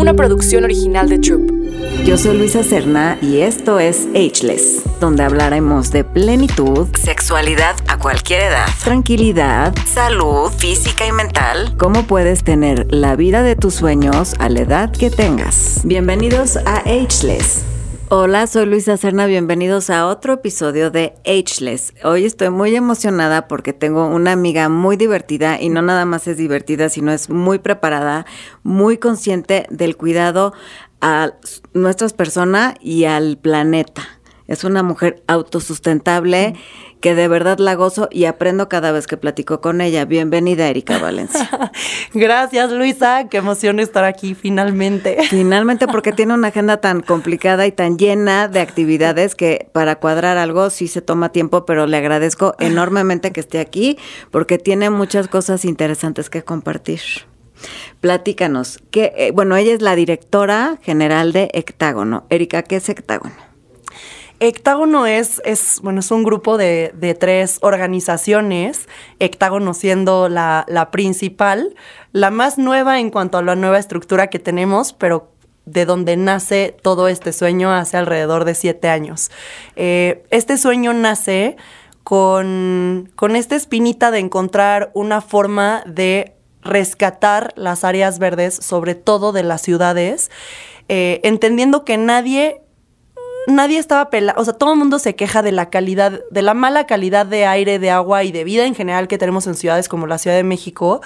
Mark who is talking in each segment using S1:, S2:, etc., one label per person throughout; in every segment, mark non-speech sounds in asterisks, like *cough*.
S1: una producción original de Troop.
S2: Yo soy Luisa Cerna y esto es Ageless, donde hablaremos de plenitud, sexualidad a cualquier edad, tranquilidad, salud física y mental, cómo puedes tener la vida de tus sueños a la edad que tengas. Bienvenidos a Ageless. Hola, soy Luisa Cerna, bienvenidos a otro episodio de Ageless. Hoy estoy muy emocionada porque tengo una amiga muy divertida y no nada más es divertida, sino es muy preparada, muy consciente del cuidado a nuestras personas y al planeta. Es una mujer autosustentable que de verdad la gozo y aprendo cada vez que platico con ella. Bienvenida, Erika Valencia. *laughs*
S3: Gracias, Luisa. Qué emoción estar aquí finalmente. *laughs*
S2: Finalmente, porque tiene una agenda tan complicada y tan llena de actividades que para cuadrar algo sí se toma tiempo, pero le agradezco enormemente que esté aquí porque tiene muchas cosas interesantes que compartir. Platícanos, que, eh, bueno, ella es la directora general de Hectágono. Erika, ¿qué es Hectágono?
S3: Hectágono es, es, bueno, es un grupo de, tres organizaciones, Hectágono siendo la, principal, la más nueva en cuanto a la nueva estructura que tenemos, pero de donde nace todo este sueño hace alrededor de siete años. Eh, este sueño nace con, con esta espinita de encontrar una forma de rescatar las áreas verdes, sobre todo de las ciudades, eh, entendiendo que nadie nadie estaba pelando, o sea, todo el mundo se queja de la calidad, de la mala calidad de aire, de agua y de vida en general que tenemos en ciudades como la Ciudad de México,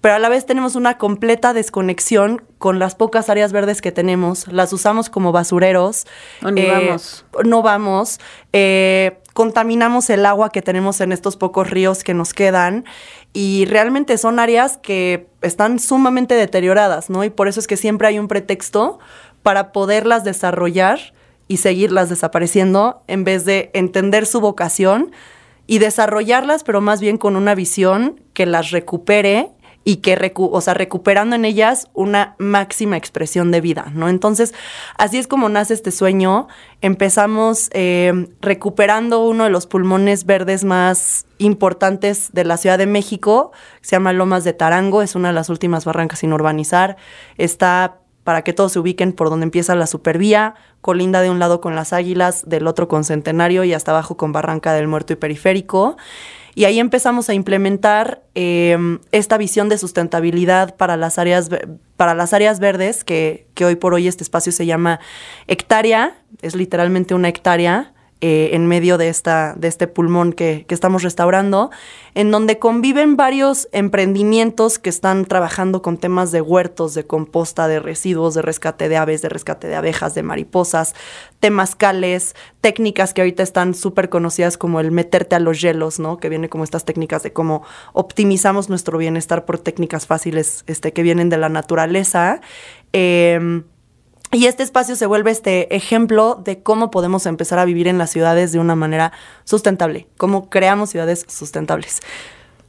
S3: pero a la vez tenemos una completa desconexión con las pocas áreas verdes que tenemos, las usamos como basureros.
S2: No, eh, vamos.
S3: No vamos. Eh, contaminamos el agua que tenemos en estos pocos ríos que nos quedan y realmente son áreas que están sumamente deterioradas, ¿no? Y por eso es que siempre hay un pretexto para poderlas desarrollar y seguirlas desapareciendo en vez de entender su vocación y desarrollarlas, pero más bien con una visión que las recupere y que, o sea, recuperando en ellas una máxima expresión de vida, ¿no? Entonces, así es como nace este sueño. Empezamos eh, recuperando uno de los pulmones verdes más importantes de la Ciudad de México, se llama Lomas de Tarango, es una de las últimas barrancas sin urbanizar. Está para que todos se ubiquen por donde empieza la supervía, colinda de un lado con las águilas, del otro con Centenario y hasta abajo con Barranca del Muerto y Periférico. Y ahí empezamos a implementar em, esta visión de sustentabilidad para las áreas, para las áreas verdes, que, que hoy por hoy este espacio se llama hectárea, es literalmente una hectárea. Eh, en medio de, esta, de este pulmón que, que, estamos restaurando, en donde conviven varios emprendimientos que están trabajando con temas de huertos, de composta, de residuos, de rescate de aves, de rescate de abejas, de mariposas, temazcales, técnicas que ahorita están súper conocidas como el meterte a los hielos, ¿no? Que viene como estas técnicas de cómo optimizamos nuestro bienestar por técnicas fáciles este, que vienen de la naturaleza. Eh, y este espacio se vuelve este ejemplo de cómo podemos empezar a vivir en las ciudades de una manera sustentable, cómo creamos ciudades sustentables.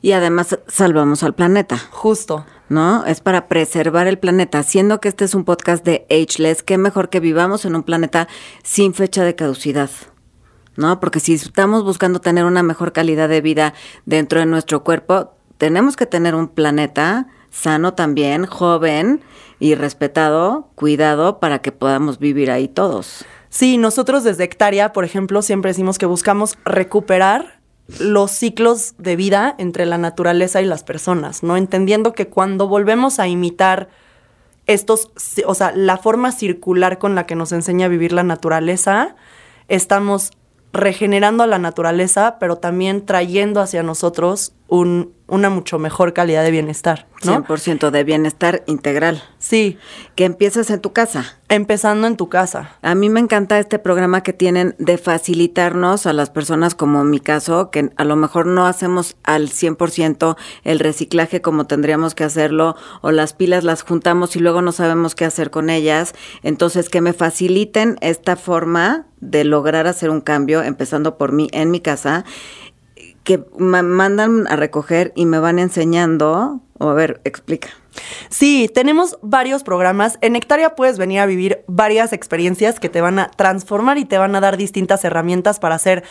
S2: Y además salvamos al planeta.
S3: Justo.
S2: ¿No? Es para preservar el planeta. Siendo que este es un podcast de Ageless, qué mejor que vivamos en un planeta sin fecha de caducidad. ¿No? Porque si estamos buscando tener una mejor calidad de vida dentro de nuestro cuerpo, tenemos que tener un planeta sano también, joven y respetado, cuidado para que podamos vivir ahí todos.
S3: Sí, nosotros desde Hectárea, por ejemplo, siempre decimos que buscamos recuperar los ciclos de vida entre la naturaleza y las personas, ¿no? Entendiendo que cuando volvemos a imitar estos, o sea, la forma circular con la que nos enseña a vivir la naturaleza, estamos regenerando a la naturaleza, pero también trayendo hacia nosotros un, una mucho mejor calidad de bienestar. ¿no?
S2: 100% de bienestar integral.
S3: Sí.
S2: Que empiezas en tu casa.
S3: Empezando en tu casa.
S2: A mí me encanta este programa que tienen de facilitarnos a las personas, como en mi caso, que a lo mejor no hacemos al 100% el reciclaje como tendríamos que hacerlo, o las pilas las juntamos y luego no sabemos qué hacer con ellas. Entonces, que me faciliten esta forma de lograr hacer un cambio, empezando por mí en mi casa que me mandan a recoger y me van enseñando. O a ver, explica.
S3: Sí, tenemos varios programas. En Hectárea puedes venir a vivir varias experiencias que te van a transformar y te van a dar distintas herramientas para ser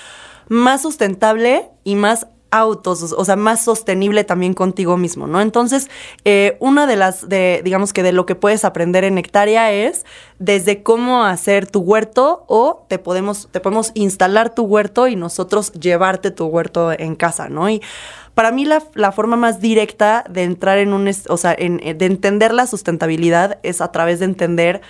S3: más sustentable y más autos, o sea, más sostenible también contigo mismo, ¿no? Entonces, eh, una de las, de, digamos que de lo que puedes aprender en Hectárea es desde cómo hacer tu huerto o te podemos, te podemos instalar tu huerto y nosotros llevarte tu huerto en casa, ¿no? Y para mí la, la forma más directa de entrar en un, o sea, en, de entender la sustentabilidad es a través de entender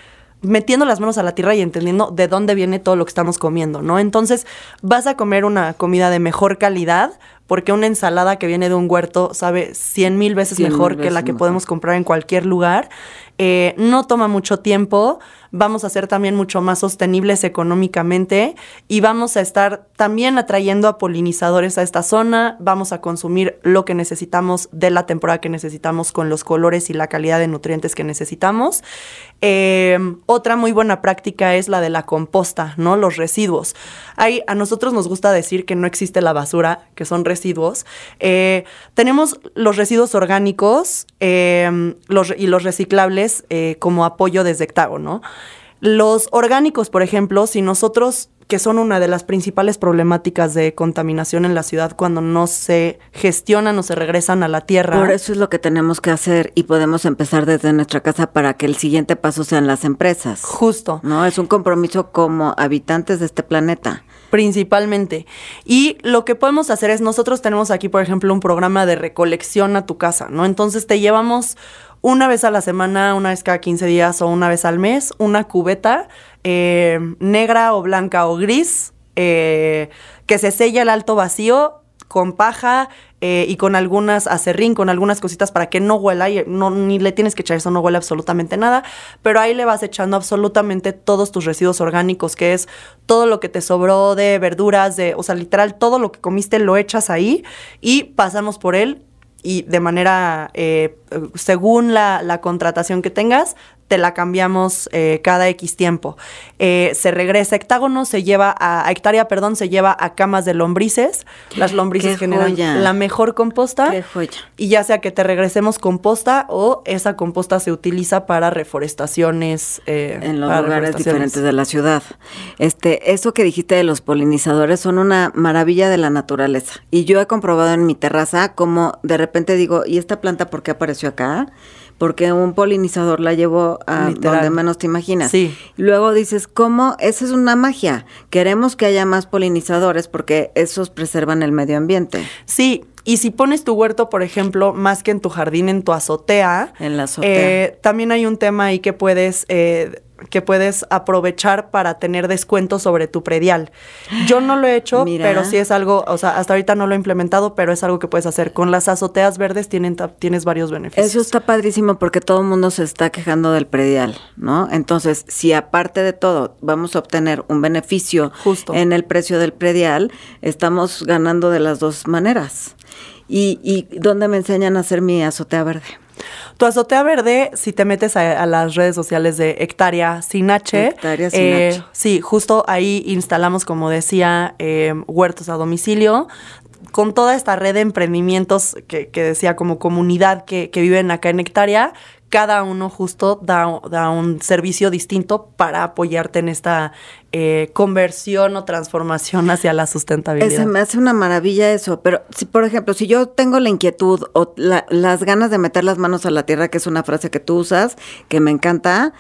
S3: metiendo las manos a la tierra y entendiendo de dónde viene todo lo que estamos comiendo, ¿no? Entonces, vas a comer una comida de mejor calidad porque una ensalada que viene de un huerto sabe cien mil veces mejor que la que podemos comprar en cualquier lugar. Eh, no toma mucho tiempo, vamos a ser también mucho más sostenibles económicamente y vamos a estar también atrayendo a polinizadores a esta zona, vamos a consumir lo que necesitamos de la temporada que necesitamos con los colores y la calidad de nutrientes que necesitamos. Em, otra muy buena práctica es la de la composta, ¿no? Los residuos. Hay, a nosotros nos gusta decir que no existe la basura, que son residuos. Eh, tenemos los residuos orgánicos los, y los reciclables eh, como apoyo desde ¿no? Los orgánicos, por ejemplo, si nosotros, que son una de las principales problemáticas de contaminación en la ciudad cuando no se gestionan o se regresan a la tierra.
S2: Por eso es lo que tenemos que hacer y podemos empezar desde nuestra casa para que el siguiente paso sean las empresas.
S3: Justo.
S2: ¿No? Es un compromiso como habitantes de este planeta
S3: principalmente. Y lo que podemos hacer es, nosotros tenemos aquí, por ejemplo, un programa de recolección a tu casa, ¿no? Entonces te llevamos una vez a la semana, una vez cada 15 días o una vez al mes, una cubeta eh, negra o blanca o gris eh, que se sella el alto vacío con paja eh, y con algunas acerrín, con algunas cositas para que no huela y no, ni le tienes que echar eso, no huele absolutamente nada, pero ahí le vas echando absolutamente todos tus residuos orgánicos, que es todo lo que te sobró de verduras, de, o sea, literal, todo lo que comiste lo echas ahí y pasamos por él y de manera, eh, según la, la, contratación que tengas, te la cambiamos eh, cada X tiempo. Eh, se regresa a hectágono, se lleva a, hectárea, perdón, se lleva a camas de lombrices. Las lombrices generan la mejor composta.
S2: Qué joya.
S3: Y ya sea que te regresemos composta o esa composta se utiliza para reforestaciones.
S2: Eh, en los lugares diferentes de la ciudad. Este, eso que dijiste de los polinizadores son una maravilla de la naturaleza. Y yo he comprobado en mi terraza como de repente digo, ¿y esta planta por qué apareció acá? Porque un polinizador la llevó a donde menos te imaginas.
S3: Sí.
S2: Luego dices, ¿cómo? Esa es una magia. Queremos que haya más polinizadores porque esos preservan el medio ambiente.
S3: Sí, y si pones tu huerto, por ejemplo, más que en tu jardín, en tu azotea.
S2: En la azotea.
S3: Eh, también hay un tema ahí que puedes eh, que puedes aprovechar para tener descuento sobre tu predial. Yo no lo he hecho, *gasps* pero sí es algo, o sea, hasta ahorita no lo he implementado, pero es algo que puedes hacer. Con las azoteas verdes tienen, tienes varios beneficios.
S2: Eso está padrísimo porque todo el mundo se está quejando del predial, ¿no? Entonces, si aparte de todo vamos a obtener un beneficio
S3: Justo.
S2: en el precio del predial, estamos ganando de las dos maneras. ¿Y, y dónde me enseñan a hacer mi azotea verde?
S3: Tu azotea verde, si te metes a, las redes sociales de Hectárea Sin H,
S2: Hectárea Sin eh, H.
S3: sí, justo ahí instalamos, como decía, eh, huertos a domicilio con toda esta red de emprendimientos que, decía como comunidad que, que, viven acá en Hectárea, cada uno justo da, da un servicio distinto para apoyarte en esta eh, conversión o transformación hacia la sustentabilidad.
S2: Ese me hace una maravilla eso, pero si por ejemplo, si yo tengo la inquietud o las ganas de meter las manos a la tierra, que es una frase que tú usas, que me encanta,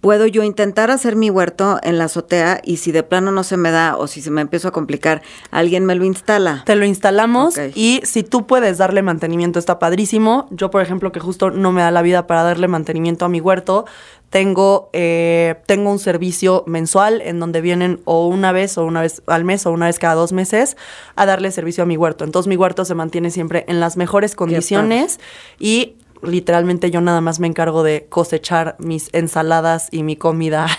S2: puedo yo intentar hacer mi huerto en la azotea y si de plano no se me da o si se me empiezo a complicar, alguien me lo instala.
S3: Te lo instalamos y si tú puedes darle mantenimiento está padrísimo. Yo, por ejemplo, que justo no me da la vida para darle mantenimiento a mi huerto, tengo, eh, tengo un servicio mensual en donde vienen o una vez o una vez al mes o una vez cada dos meses a darle servicio a mi huerto. Entonces mi huerto se mantiene siempre en las mejores condiciones y literalmente yo nada más me encargo de cosechar mis ensaladas y mi comida. *laughs*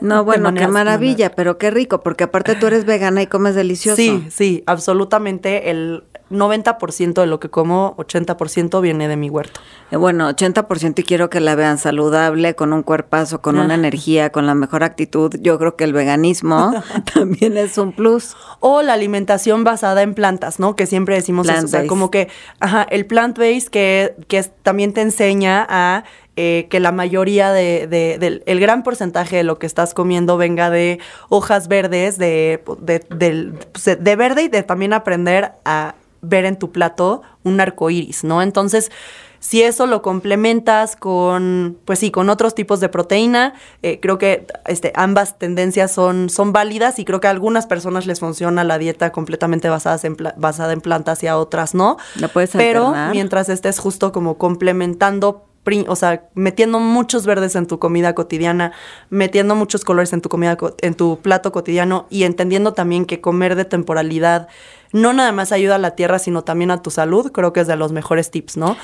S2: No, bueno, qué maravilla, pero qué rico, porque aparte tú eres vegana y comes delicioso.
S3: Sí, sí, absolutamente. El, 90% de lo que como, 80% viene de mi huerto.
S2: Eh, bueno, 80% y quiero que la vean saludable, con un cuerpazo, con una energía, con la mejor actitud. Yo creo que el veganismo *laughs* *laughs* también es un plus.
S3: O la alimentación basada en plantas, ¿no? Que siempre decimos eso. O sea, como que, ajá, el plant-based que, que también te enseña a eh, que la mayoría de, del el gran porcentaje de lo que estás comiendo venga de hojas verdes, de, de, de, verde y de también aprender a ver en tu plato un arco iris, ¿no? Entonces, si eso lo complementas con, pues sí, con otros tipos de proteína, eh, creo que este, ambas tendencias son, son válidas y creo que a algunas personas les funciona la dieta completamente basada en, basada en plantas y a otras no.
S2: La puedes
S3: Pero mientras estés justo como complementando o sea, metiendo muchos verdes en tu comida cotidiana, metiendo muchos colores en tu comida en tu plato cotidiano y entendiendo también que comer de temporalidad no nada más ayuda a la tierra, sino también a tu salud, creo que es de los mejores tips, ¿no?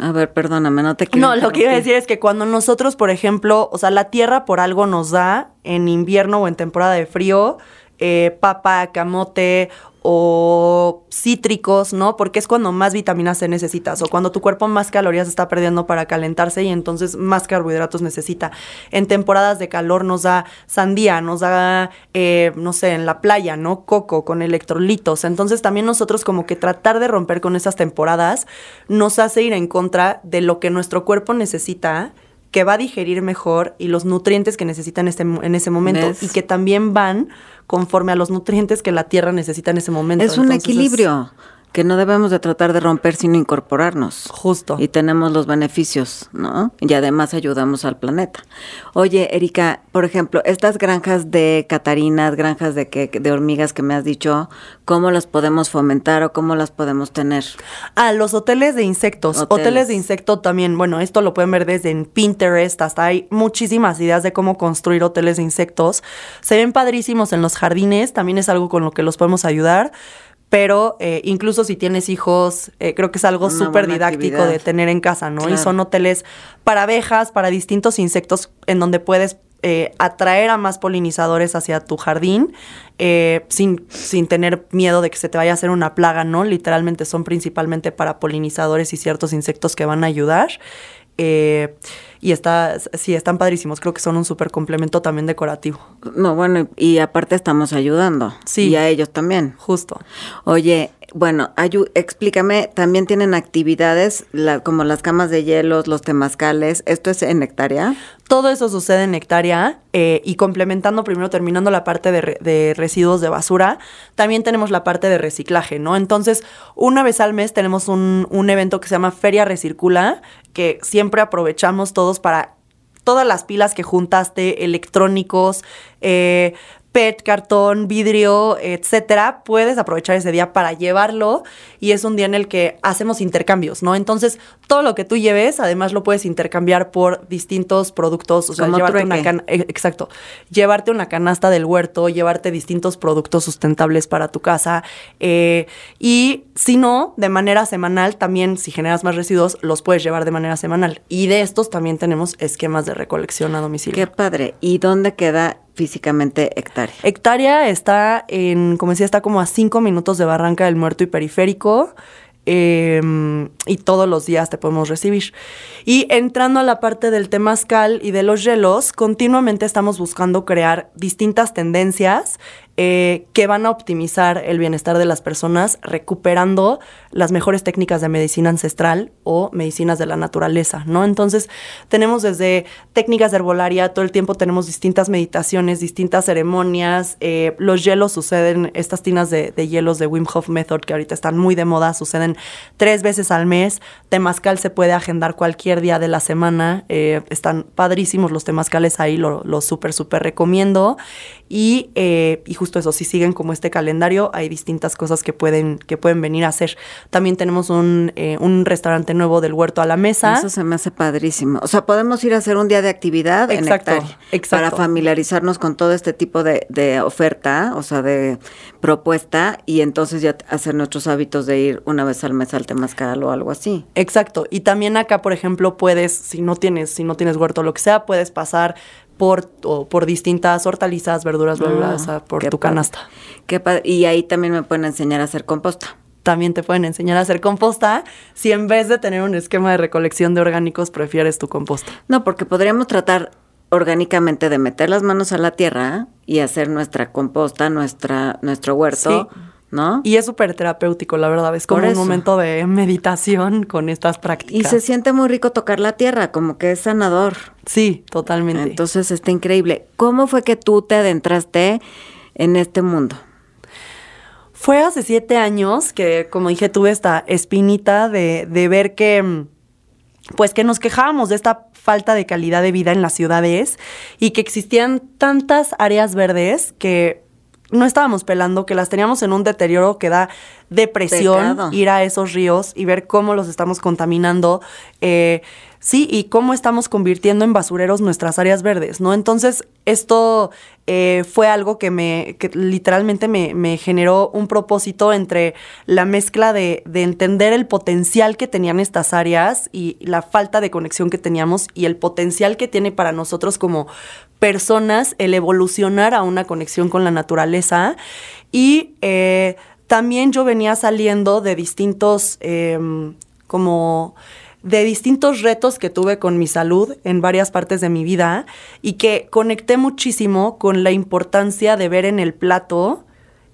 S2: a ver, perdóname, no te quiero.
S3: No, lo que iba a decir es que cuando nosotros, por ejemplo, o sea, la tierra por algo nos da en invierno o en temporada de frío, eh, papa, camote o cítricos, ¿no? Porque es cuando más vitaminas C necesitas o cuando tu cuerpo más calorías está perdiendo para calentarse y entonces más carbohidratos necesita. En temporadas de calor nos da sandía, nos da, eh, no sé, en la playa, ¿no? Coco con electrolitos. Entonces también nosotros como que tratar de romper con esas temporadas nos hace ir en contra de lo que nuestro cuerpo necesita que va a digerir mejor y los nutrientes que necesita en, este, en ese momento y que también van conforme a los nutrientes que la tierra necesita en ese momento.
S2: Es un equilibrio que no debemos de tratar de romper sino incorporarnos.
S3: Justo.
S2: Y tenemos los beneficios, ¿no? Y además ayudamos al planeta. Oye, Erika, por ejemplo, estas granjas de catarinas, granjas de, que, de hormigas que me has dicho, ¿cómo las podemos fomentar o cómo las podemos tener?
S3: Ah, los hoteles de insectos. Hoteles, de insecto también, bueno, esto lo pueden ver desde en Pinterest, hasta hay muchísimas ideas de cómo construir hoteles de insectos. Se ven padrísimos en los jardines, también es algo con lo que los podemos ayudar pero eh, incluso si tienes hijos, eh, creo que es algo súper didáctico de tener en casa, ¿no? Y son hoteles para abejas, para distintos insectos, en donde puedes eh, atraer a más polinizadores hacia tu jardín sin, sin tener miedo de que se te vaya a hacer una plaga, ¿no? Literalmente son principalmente para polinizadores y ciertos insectos que van a ayudar. Y está, sí, están padrísimos. Creo que son un súper complemento también decorativo.
S2: No, bueno, y, aparte estamos ayudando. Sí. Y a ellos también.
S3: Justo.
S2: Oye, bueno, explícame, también tienen actividades como las camas de hielos, los temazcales, ¿esto es en hectárea?
S3: Todo eso sucede en hectárea eh, y complementando primero, terminando la parte de, residuos de basura, también tenemos la parte de reciclaje, ¿no? Entonces, una vez al mes tenemos un, un evento que se llama Feria Recircula, que siempre aprovechamos para todas las pilas que juntaste, electrónicos, eh, PET, cartón, vidrio, etcétera, puedes aprovechar ese día para llevarlo y es un día en el que hacemos intercambios, ¿no? Entonces, todo lo que tú lleves, además lo puedes intercambiar por distintos productos, o sea, llevarte una eh, exacto, llevarte una canasta del huerto, llevarte distintos productos sustentables para tu casa eh, y si no, de manera semanal también, si generas más residuos, los puedes llevar de manera semanal. Y de estos también tenemos esquemas de recolección a domicilio.
S2: Qué padre. ¿Y dónde queda físicamente hectárea?
S3: Hectárea está en, como decía, está como a cinco minutos de Barranca del Muerto y Periférico. Em, y todos los días te podemos recibir. Y entrando a la parte del temazcal y de los hielos, continuamente estamos buscando crear distintas tendencias eh, que van a optimizar el bienestar de las personas recuperando las mejores técnicas de medicina ancestral o medicinas de la naturaleza, ¿no? Entonces, tenemos desde técnicas de herbolaria, todo el tiempo tenemos distintas meditaciones, distintas ceremonias, eh, los hielos suceden, estas tinas de, hielos de Wim Hof Method, que ahorita están muy de moda, suceden tres veces al mes, temazcal se puede agendar cualquier día de la semana, eh, están padrísimos los temazcales ahí, lo, lo súper, súper recomiendo, y, y justo eso, si siguen como este calendario, hay distintas cosas que pueden, que pueden venir a hacer. También tenemos un, eh, un restaurante nuevo del huerto a la mesa.
S2: Eso se me hace padrísimo. O sea, podemos ir a hacer un día de actividad exacto, en exacto. para familiarizarnos con todo este tipo de, de oferta, o sea, de propuesta, y entonces ya hacer nuestros hábitos de ir una vez al mes al Temazcal o algo así.
S3: Exacto. Y también acá, por ejemplo, puedes, si no tienes, si no tienes huerto o lo que sea, puedes pasar por, por distintas hortalizas, verduras, ah, por tu canasta.
S2: Qué y ahí también me pueden enseñar a hacer composta.
S3: También te pueden enseñar a hacer composta si en vez de tener un esquema de recolección de orgánicos prefieres tu composta.
S2: No, porque podríamos tratar orgánicamente de meter las manos a la tierra y hacer nuestra composta, nuestra, nuestro huerto. ¿No?
S3: Y es súper terapéutico, la verdad. Es como un momento de meditación con estas prácticas.
S2: Y se siente muy rico tocar la tierra, como que es sanador.
S3: Sí, totalmente.
S2: Entonces está increíble. ¿Cómo fue que tú te adentraste en este mundo?
S3: Fue hace siete años que, como dije, tuve esta espinita de, de ver que, pues que nos quejábamos de esta falta de calidad de vida en las ciudades y que existían tantas áreas verdes que no estábamos pelando, que las teníamos en un deterioro que da depresión
S2: Pecado.
S3: ir a esos ríos y ver cómo los estamos contaminando. eh, sí, y cómo estamos convirtiendo en basureros nuestras áreas verdes, ¿no? Entonces, esto eh, fue algo que me, que literalmente me, me generó un propósito entre la mezcla de, de entender el potencial que tenían estas áreas y la falta de conexión que teníamos y el potencial que tiene para nosotros como personas el evolucionar a una conexión con la naturaleza. Y eh, también yo venía saliendo de distintos, em, como de distintos retos que tuve con mi salud en varias partes de mi vida y que conecté muchísimo con la importancia de ver en el plato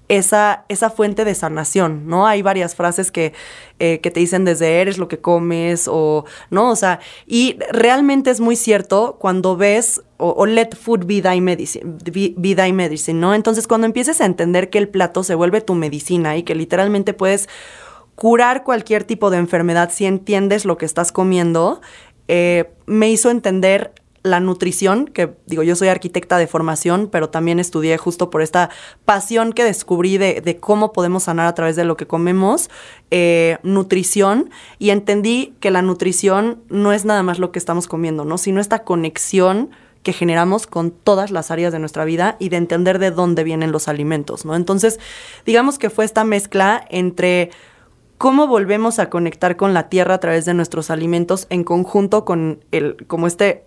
S3: esa, esa fuente de sanación, ¿no? Hay varias frases que, eh, que te dicen desde eres lo que comes o, ¿no? O sea, y realmente es muy cierto cuando ves o, let food be thy medicine, be, be thy ¿no? Entonces, cuando empieces a entender que el plato se vuelve tu medicina y que literalmente puedes curar cualquier tipo de enfermedad si entiendes lo que estás comiendo, eh, me hizo entender la nutrición, que digo, yo soy arquitecta de formación, pero también estudié justo por esta pasión que descubrí de, cómo podemos sanar a través de lo que comemos, eh, nutrición, y entendí que la nutrición no es nada más lo que estamos comiendo, ¿no? Sino esta conexión que generamos con todas las áreas de nuestra vida y de entender de dónde vienen los alimentos, ¿no? Entonces, digamos que fue esta mezcla entre cómo volvemos a conectar con la tierra a través de nuestros alimentos en conjunto con el, como este,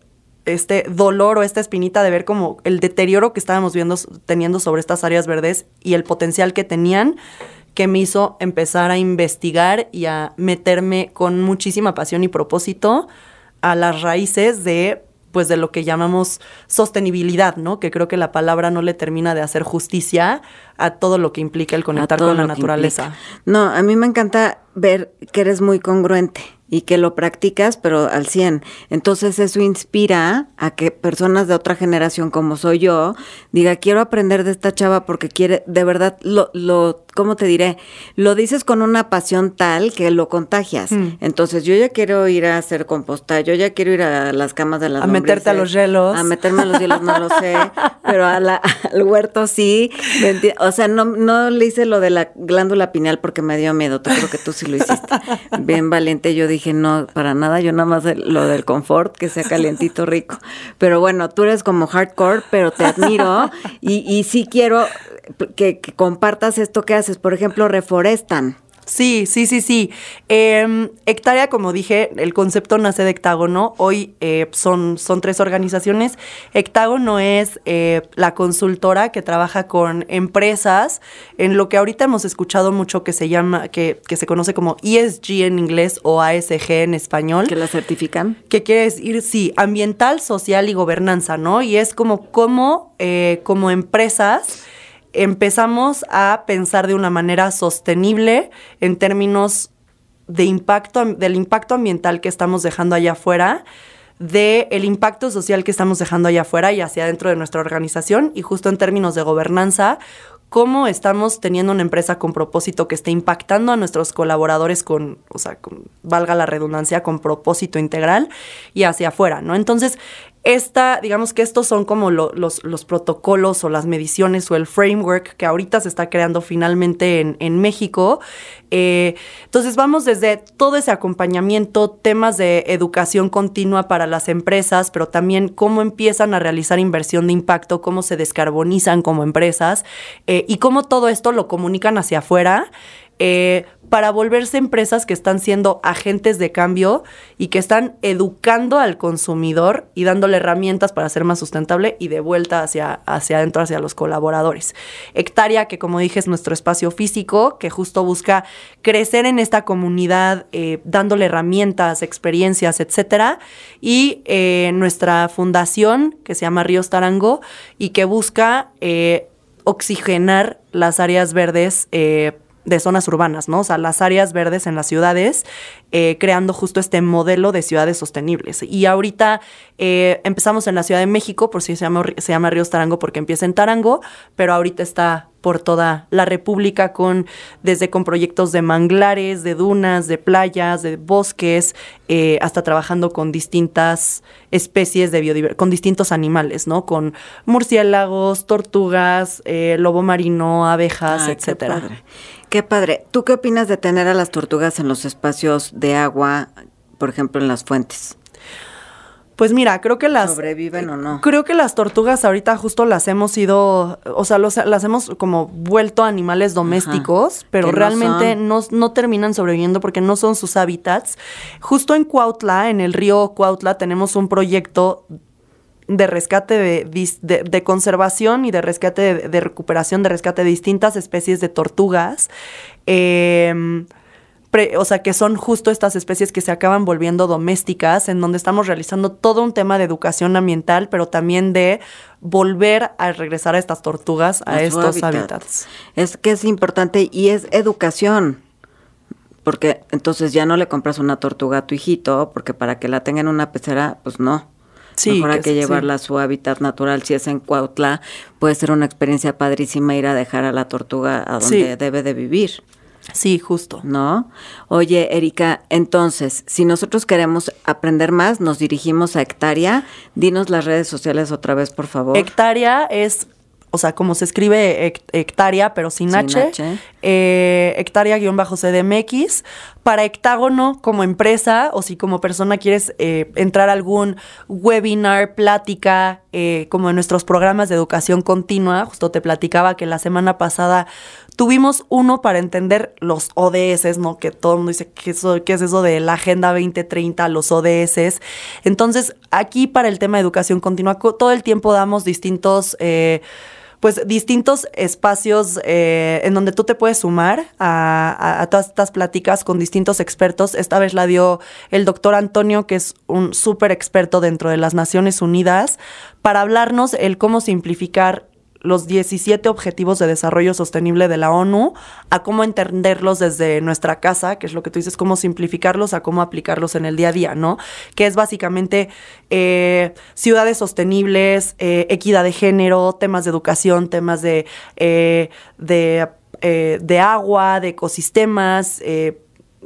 S3: este dolor o esta espinita de ver como el deterioro que estábamos viendo, teniendo sobre estas áreas verdes y el potencial que tenían que me hizo empezar a investigar y a meterme con muchísima pasión y propósito a las raíces de pues de lo que llamamos sostenibilidad, ¿no? Que creo que la palabra no le termina de hacer justicia a todo lo que implica el conectar con la naturaleza.
S2: implica. No, a mí me encanta ver que eres muy congruente y que lo practicas, pero al 100. Entonces eso inspira a que personas de otra generación como soy yo diga, quiero aprender de esta chava porque quiere, de verdad, lo, lo ¿cómo te diré? Lo dices con una pasión tal que lo contagias.
S3: Mm.
S2: Entonces yo ya quiero ir a hacer composta, yo ya quiero ir a las camas de las
S3: A meterte a
S2: lombrices,
S3: los hielos.
S2: A meterme a los hielos no lo sé, *laughs* pero a la- al huerto sí. ¿me enti- O sea, no, no le hice lo de la glándula pineal porque me dio miedo. Te creo que tú sí lo hiciste. Bien valiente. Yo dije, no, para nada. Yo nada más lo del confort, que sea calientito, rico. Pero bueno, tú eres como hardcore, pero te admiro y, y sí quiero que, que compartas esto que haces. Por ejemplo, reforestan.
S3: Sí, sí, sí, sí. Eh, Hectárea, como dije, el concepto nace de Hectágono. Hoy eh, son, son tres organizaciones. Hectágono es eh, la consultora que trabaja con empresas en lo que ahorita hemos escuchado mucho que se llama, que, que se conoce como ESG en inglés o ASG en español.
S2: que la certifican.
S3: que quiere decir, sí, ambiental, social y gobernanza, ¿no? Y es como cómo, eh, como empresas, empezamos a pensar de una manera sostenible en términos de impacto, del impacto ambiental que estamos dejando allá afuera, del el impacto social que estamos dejando allá afuera y hacia adentro de nuestra organización, y justo en términos de gobernanza, cómo estamos teniendo una empresa con propósito que esté impactando a nuestros colaboradores con, o sea, valga la redundancia, con propósito integral y hacia afuera, ¿no? Entonces, esta, digamos que estos son como lo- los, los protocolos o las mediciones o el framework que ahorita se está creando finalmente en, en México. Eh, entonces vamos desde todo ese acompañamiento, temas de educación continua para las empresas, pero también cómo empiezan a realizar inversión de impacto, cómo se descarbonizan como empresas eh, y cómo todo esto lo comunican hacia afuera. Eh, para volverse empresas que están siendo agentes de cambio y que están educando al consumidor y dándole herramientas para ser más sustentable y de vuelta hacia, hacia adentro, hacia los colaboradores. Hectárea, que como dije es nuestro espacio físico, que justo busca crecer en esta comunidad, eh, dándole herramientas, experiencias, etcétera. Y eh, nuestra fundación, que se llama Ríos Tarango, y que busca oxigenar las áreas verdes. De zonas urbanas, ¿no? O sea, las áreas verdes en las ciudades, eh, creando justo este modelo de ciudades sostenibles. Y ahorita eh, empezamos en la Ciudad de México, por si se llama, se llama Ríos Tarango, porque empieza en Tarango, pero ahorita está por toda la República con desde con proyectos de manglares, de dunas, de playas, de bosques, eh, hasta trabajando con distintas especies de biodiversidad, con distintos animales, ¿no? Con murciélagos, tortugas, eh, lobo marino, abejas, etcétera.
S2: Qué padre. ¿Tú qué opinas de tener a las tortugas en los espacios de agua, por ejemplo, en las fuentes?
S3: Pues mira, creo que las...
S2: ¿Sobreviven o no?
S3: Creo que las tortugas ahorita justo las hemos ido, o sea, las hemos como vuelto animales domésticos, pero realmente no, no, terminan sobreviviendo porque no son sus hábitats. Justo en Cuautla, en el río Cuautla, tenemos un proyecto de rescate de, de, conservación y de rescate de, recuperación, de rescate de distintas especies de tortugas. Eh, o sea, que son justo estas especies que se acaban volviendo domésticas, en donde estamos realizando todo un tema de educación ambiental, pero también de volver a regresar a estas tortugas a, estos hábitats.
S2: Es que es importante y es educación. Porque entonces ya no le compras una tortuga a tu hijito, porque para que la tenga en una pecera, pues no. Sí, Mejor hay que, llevarla a su hábitat natural. Si es en Cuautla, puede ser una experiencia padrísima ir a dejar a la tortuga a donde debe de vivir.
S3: Sí, justo.
S2: ¿No? Oye, Erika, entonces, si nosotros queremos aprender más, nos dirigimos a Hectaria. Dinos las redes sociales otra vez, por favor.
S3: Hectaria es o sea, como se escribe hectárea, pero sin, H, eh, hectárea-cdmx. Para Hectágono, como empresa, o si como persona quieres eh, entrar a algún webinar, plática, eh, como en nuestros programas de educación continua, justo te platicaba que la semana pasada tuvimos uno para entender los ODS, ¿no? Que todo el mundo dice, ¿qué, eso, qué es eso de la Agenda 2030, los ODS? Entonces, aquí para el tema de educación continua, todo el tiempo damos distintos... Eh, pues distintos espacios eh, en donde tú te puedes sumar a, todas estas pláticas con distintos expertos. Esta vez la dio el doctor Antonio, que es un súper experto dentro de las Naciones Unidas, para hablarnos el cómo simplificar los 17 Objetivos de Desarrollo Sostenible de la ONU, a cómo entenderlos desde nuestra casa, que es lo que tú dices, cómo simplificarlos, a cómo aplicarlos en el día a día, ¿no? Que es básicamente eh, ciudades sostenibles, eh, equidad de género, temas de educación, temas de, eh, de, de agua, de ecosistemas,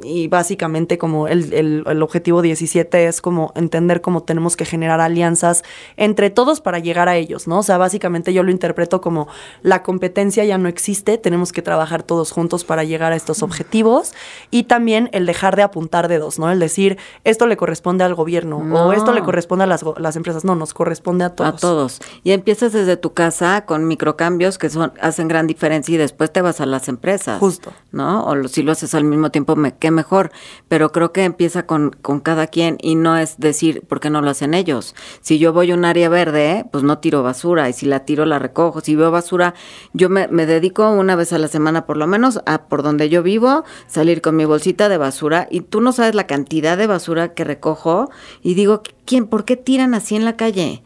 S3: y básicamente como el, el, objetivo 17 es como entender cómo tenemos que generar alianzas entre todos para llegar a ellos, ¿no? O sea, básicamente yo lo interpreto como la competencia ya no existe, tenemos que trabajar todos juntos para llegar a estos objetivos y también el dejar de apuntar dedos, ¿no? El decir, esto le corresponde al gobierno o esto le corresponde a las, las, empresas, no, nos corresponde a todos.
S2: A todos. Y empiezas desde tu casa con microcambios que son hacen gran diferencia y después te vas a las empresas.
S3: Justo.
S2: ¿No? O si lo haces al mismo tiempo, me, mejor, pero creo que empieza con, con cada quien y no es decir, ¿por qué no lo hacen ellos? Si yo voy a un área verde, pues no tiro basura y si la tiro la recojo. Si veo basura, yo me, me dedico una vez a la semana por lo menos a por donde yo vivo, salir con mi bolsita de basura y tú no sabes la cantidad de basura que recojo y digo, ¿quién, por qué tiran así en la calle?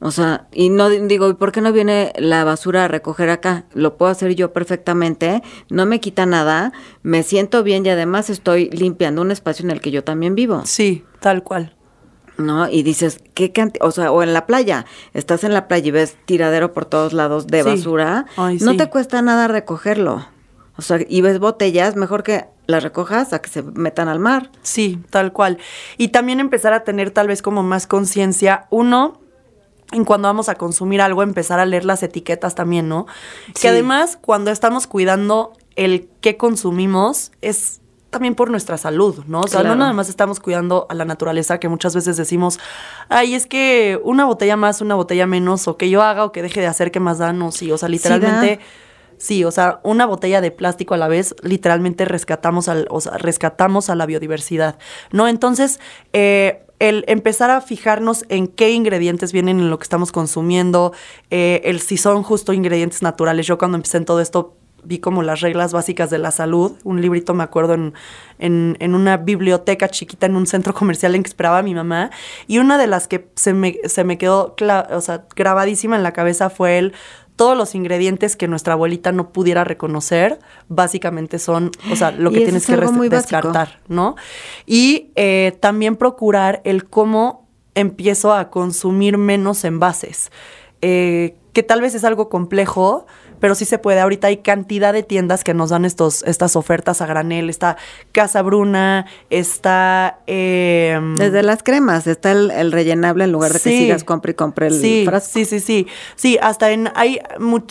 S2: O sea, y no digo, ¿y por qué no viene la basura a recoger acá? Lo puedo hacer yo perfectamente, no me quita nada, me siento bien y además estoy limpiando un espacio en el que yo también vivo.
S3: Sí, tal cual.
S2: ¿No? Y dices, ¿qué cantidad? O sea, o en la playa, estás en la playa y ves tiradero por todos lados de basura, no te cuesta nada recogerlo. O sea, y ves botellas, mejor que las recojas a que se metan al mar.
S3: Sí, tal cual. Y también empezar a tener tal vez como más conciencia, uno, en cuando vamos a consumir algo, empezar a leer las etiquetas también, ¿no? Que además, cuando estamos cuidando el qué consumimos, es también por nuestra salud, ¿no? O sea, no nada más estamos cuidando a la naturaleza, que muchas veces decimos, ay, es que una botella más, una botella menos, o que yo haga o que deje de hacer, que más da, no, sí, o sea, literalmente... Sí, o sea, una botella de plástico a la vez, literalmente rescatamos, al, o sea, rescatamos a la biodiversidad, ¿no? Entonces, eh, el empezar a fijarnos en qué ingredientes vienen en lo que estamos consumiendo, eh, el si son justo ingredientes naturales. Yo cuando empecé en todo esto vi como las reglas básicas de la salud, un librito me acuerdo en, en, una biblioteca chiquita en un centro *laughs* comercial en que esperaba a mi mamá, y una de las que se me, se me quedó o sea, grabadísima en la cabeza fue el todos los ingredientes que nuestra abuelita no pudiera reconocer, básicamente son, o sea, lo que tienes que descartar, ¿no? Y eh, también procurar el cómo empiezo a consumir menos envases, eh, que tal vez es algo complejo, pero sí se puede. Ahorita hay cantidad de tiendas que nos dan estos, estas ofertas a granel. Está Casa Bruna, está... eh,
S2: Desde las cremas, está el, el rellenable en lugar de que
S3: Sí.
S2: sigas compre y compre el
S3: sí,
S2: frasco.
S3: Sí, sí, sí. Sí, hasta en hay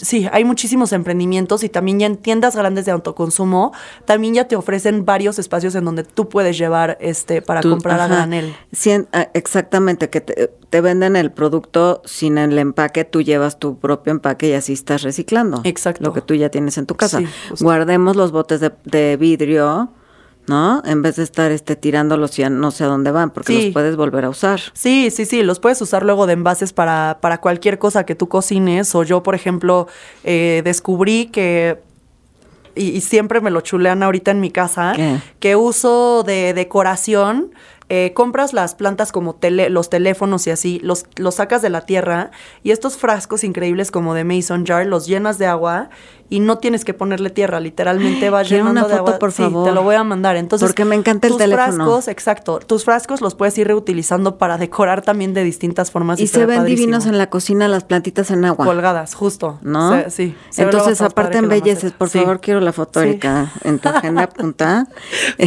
S3: sí, hay muchísimos emprendimientos y también ya en tiendas grandes de autoconsumo también ya te ofrecen varios espacios en donde tú puedes llevar este para
S2: Tú-
S3: comprar a granel.
S2: Cien- ah, exactamente, que te, te venden el producto sin el empaque, tú llevas tu propio empaque y así estás reciclando.
S3: Exacto.
S2: Lo que tú ya tienes en tu casa.
S3: Sí.
S2: Guardemos los botes de, de vidrio, ¿no? En vez de estar este, tirándolos y a no sé a dónde van, porque
S3: Sí.
S2: los puedes volver a usar.
S3: Sí, sí, sí, los puedes usar luego de envases para, para cualquier cosa que tú cocines. O yo, por ejemplo, eh, descubrí que, y, y siempre me lo chulean ahorita en mi casa,
S2: ¿Qué?
S3: que uso de decoración. Eh, compras las plantas como tele- los teléfonos y así, los, los sacas de la tierra y estos frascos increíbles como de Mason Jar los llenas de agua y no tienes que ponerle tierra, literalmente
S2: Quiero
S3: llenando
S2: una
S3: de
S2: foto,
S3: agua.
S2: por
S3: Sí,
S2: favor.
S3: te lo voy a mandar. Entonces,
S2: Porque me encanta el
S3: tus
S2: teléfono.
S3: frascos, exacto, tus frascos los puedes ir reutilizando para decorar también de distintas formas.
S2: Y se
S3: ve
S2: ven
S3: padrísimo.
S2: divinos en la cocina las plantitas en agua.
S3: Colgadas, justo.
S2: ¿No?
S3: Se- sí. se
S2: Entonces, aparte embelleces,
S3: maceta.
S2: por
S3: Sí.
S2: favor, quiero la foto,
S3: Sí.
S2: Erika, en tu agenda *laughs* apunta.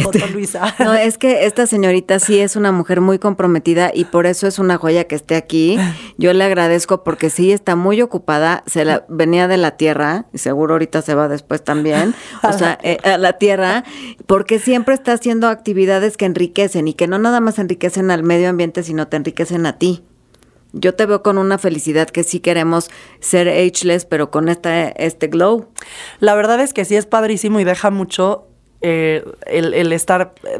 S3: Foto Luisa. *laughs*
S2: No, es que esta señorita sí es una mujer muy comprometida y por eso es una joya que esté aquí. Yo le agradezco porque sí está muy ocupada, se la venía de la tierra y seguro ahorita se va después también, *laughs* o sea, eh, a la tierra, porque siempre está haciendo actividades que enriquecen y que no nada más enriquecen al medio ambiente, sino te enriquecen a ti. Yo te veo con una felicidad que sí queremos ser ageless, pero con esta, este glow.
S3: La verdad es que sí es padrísimo y deja mucho eh, el, el estar eh,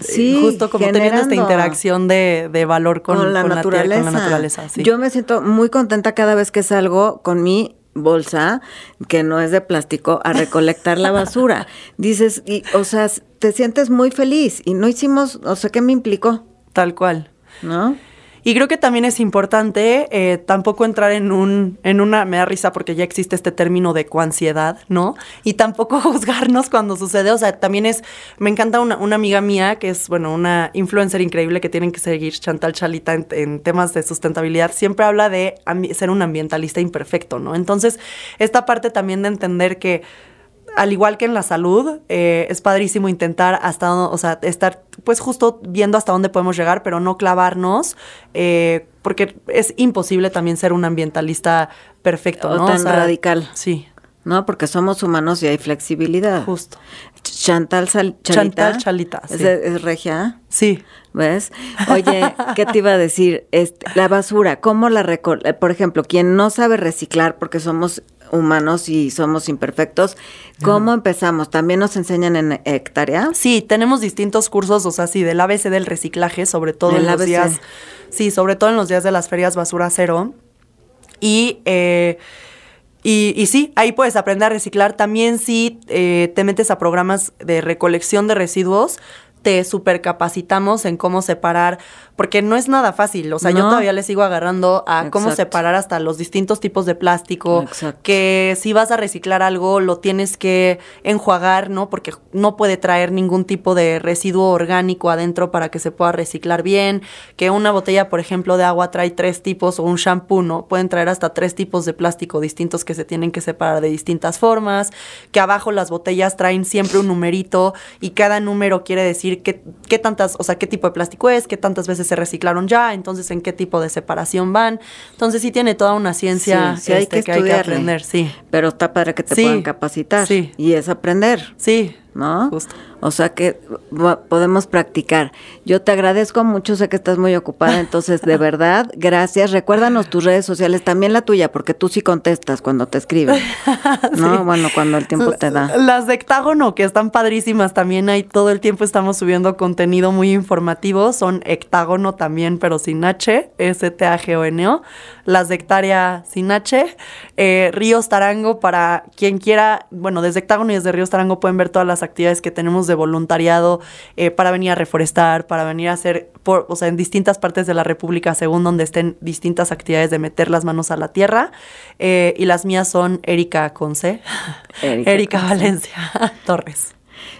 S2: Sí,
S3: justo como teniendo esta interacción de, de valor con,
S2: con, la
S3: con
S2: naturaleza.
S3: tierra, con la naturaleza. sí.
S2: Yo me siento muy contenta cada vez que salgo con mi bolsa, que no es de plástico, a recolectar la basura. *laughs* Dices, y, o sea, te sientes muy feliz y no hicimos, o sea, ¿qué me implicó?
S3: Tal cual.
S2: ¿No?
S3: Y creo que también es importante eh, tampoco entrar en un, en una, me da risa porque ya existe este término de coansiedad, ¿no? Y tampoco *laughs* juzgarnos cuando sucede. O sea, también es, me encanta una, una amiga mía que es, bueno, una influencer increíble que tienen que seguir, Chantal Chalita, en, temas de sustentabilidad. Siempre habla de ser un ambientalista imperfecto, ¿no? Entonces, esta parte también de entender que al igual que en la salud, eh, es padrísimo intentar hasta, o sea, estar pues justo viendo hasta dónde podemos llegar, pero no clavarnos, eh, porque es imposible también ser un ambientalista perfecto,
S2: O
S3: ¿no?
S2: tan radical.
S3: Sí,
S2: ¿No? Porque somos humanos y hay flexibilidad.
S3: justo.
S2: Chantal Sal- Chalita.
S3: Chantal Chalita,
S2: ¿Es,
S3: sí.
S2: de- es regia?
S3: Sí.
S2: ¿Ves? Oye, *laughs* ¿qué te iba a decir? Este, la basura, ¿cómo la recol eh, Por ejemplo, quien no sabe reciclar porque somos humanos y somos imperfectos, ¿cómo empezamos? ¿También nos enseñan en hectárea?
S3: Sí, tenemos distintos cursos, o sea, sí, del ABC del reciclaje, sobre todo en los días, sí, sobre todo en los días de las ferias basura cero. Y, eh, y, y sí, ahí puedes aprender a reciclar. También si eh, te metes a programas de recolección de residuos, te supercapacitamos en cómo separar, porque no es nada fácil. O sea, yo todavía le sigo agarrando a cómo separar hasta los distintos tipos de plástico,
S2: Exacto.
S3: que si vas a reciclar algo lo tienes que enjuagar, ¿no? Porque no puede traer ningún tipo de residuo orgánico adentro para que se pueda reciclar bien, que una botella, por ejemplo, de agua trae tres tipos o un shampoo, ¿no? Pueden traer hasta tres tipos de plástico distintos que se tienen que separar de distintas formas, que abajo las botellas traen siempre un numerito y cada número quiere decir qué, qué tantas, o sea, qué tipo de plástico es, qué tantas veces se reciclaron ya, entonces en qué tipo de separación van. Entonces sí tiene toda una ciencia
S2: Sí, sí hay
S3: este,
S2: que
S3: hay que aprender, sí.
S2: Pero está padre que te puedan capacitar.
S3: sí.
S2: Y es aprender.
S3: Sí,
S2: ¿no?
S3: Justo.
S2: O sea que podemos practicar. Yo te agradezco mucho, sé que estás muy ocupada, *laughs* entonces de verdad, gracias. Recuérdanos tus redes sociales, también la tuya, porque tú sí contestas cuando te escriben. *laughs* No, bueno, cuando el tiempo te da.
S3: Las de Hectágono, que están padrísimas también, ahí todo el tiempo estamos subiendo contenido muy informativo, son Hectágono también, pero sin H, S-T-A-G-O-N-O. Las de Hectárea sin H. Eh, Ríos Tarango, para quien quiera, bueno, desde Hectágono y desde Ríos Tarango pueden ver todas las actividades que tenemos de voluntariado eh, para venir a reforestar, para venir a hacer, por, o sea, en distintas partes de la República, según donde estén distintas actividades de meter las manos a la tierra. Eh, y las mías son Erika Conce,
S2: Erika. *laughs*
S3: Valencia *laughs* Torres.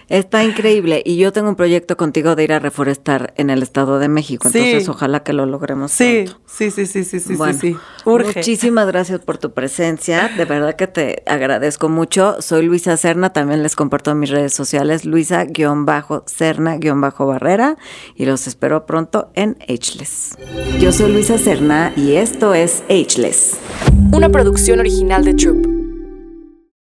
S2: Está increíble. Y yo tengo un proyecto contigo de ir a reforestar en el Estado de México. Entonces, ojalá que lo logremos.
S3: Sí,
S2: pronto.
S3: sí, sí, sí, sí, sí,
S2: Bueno,
S3: sí, sí. Urge.
S2: Muchísimas gracias por tu presencia. De verdad que te agradezco mucho. Soy Luisa Cerna. También les comparto en mis redes sociales. Luisa-Cerna-Barrera. Y los espero pronto en Ageless. Yo soy Luisa Cerna y esto es Ageless.
S1: Una producción original de Troop.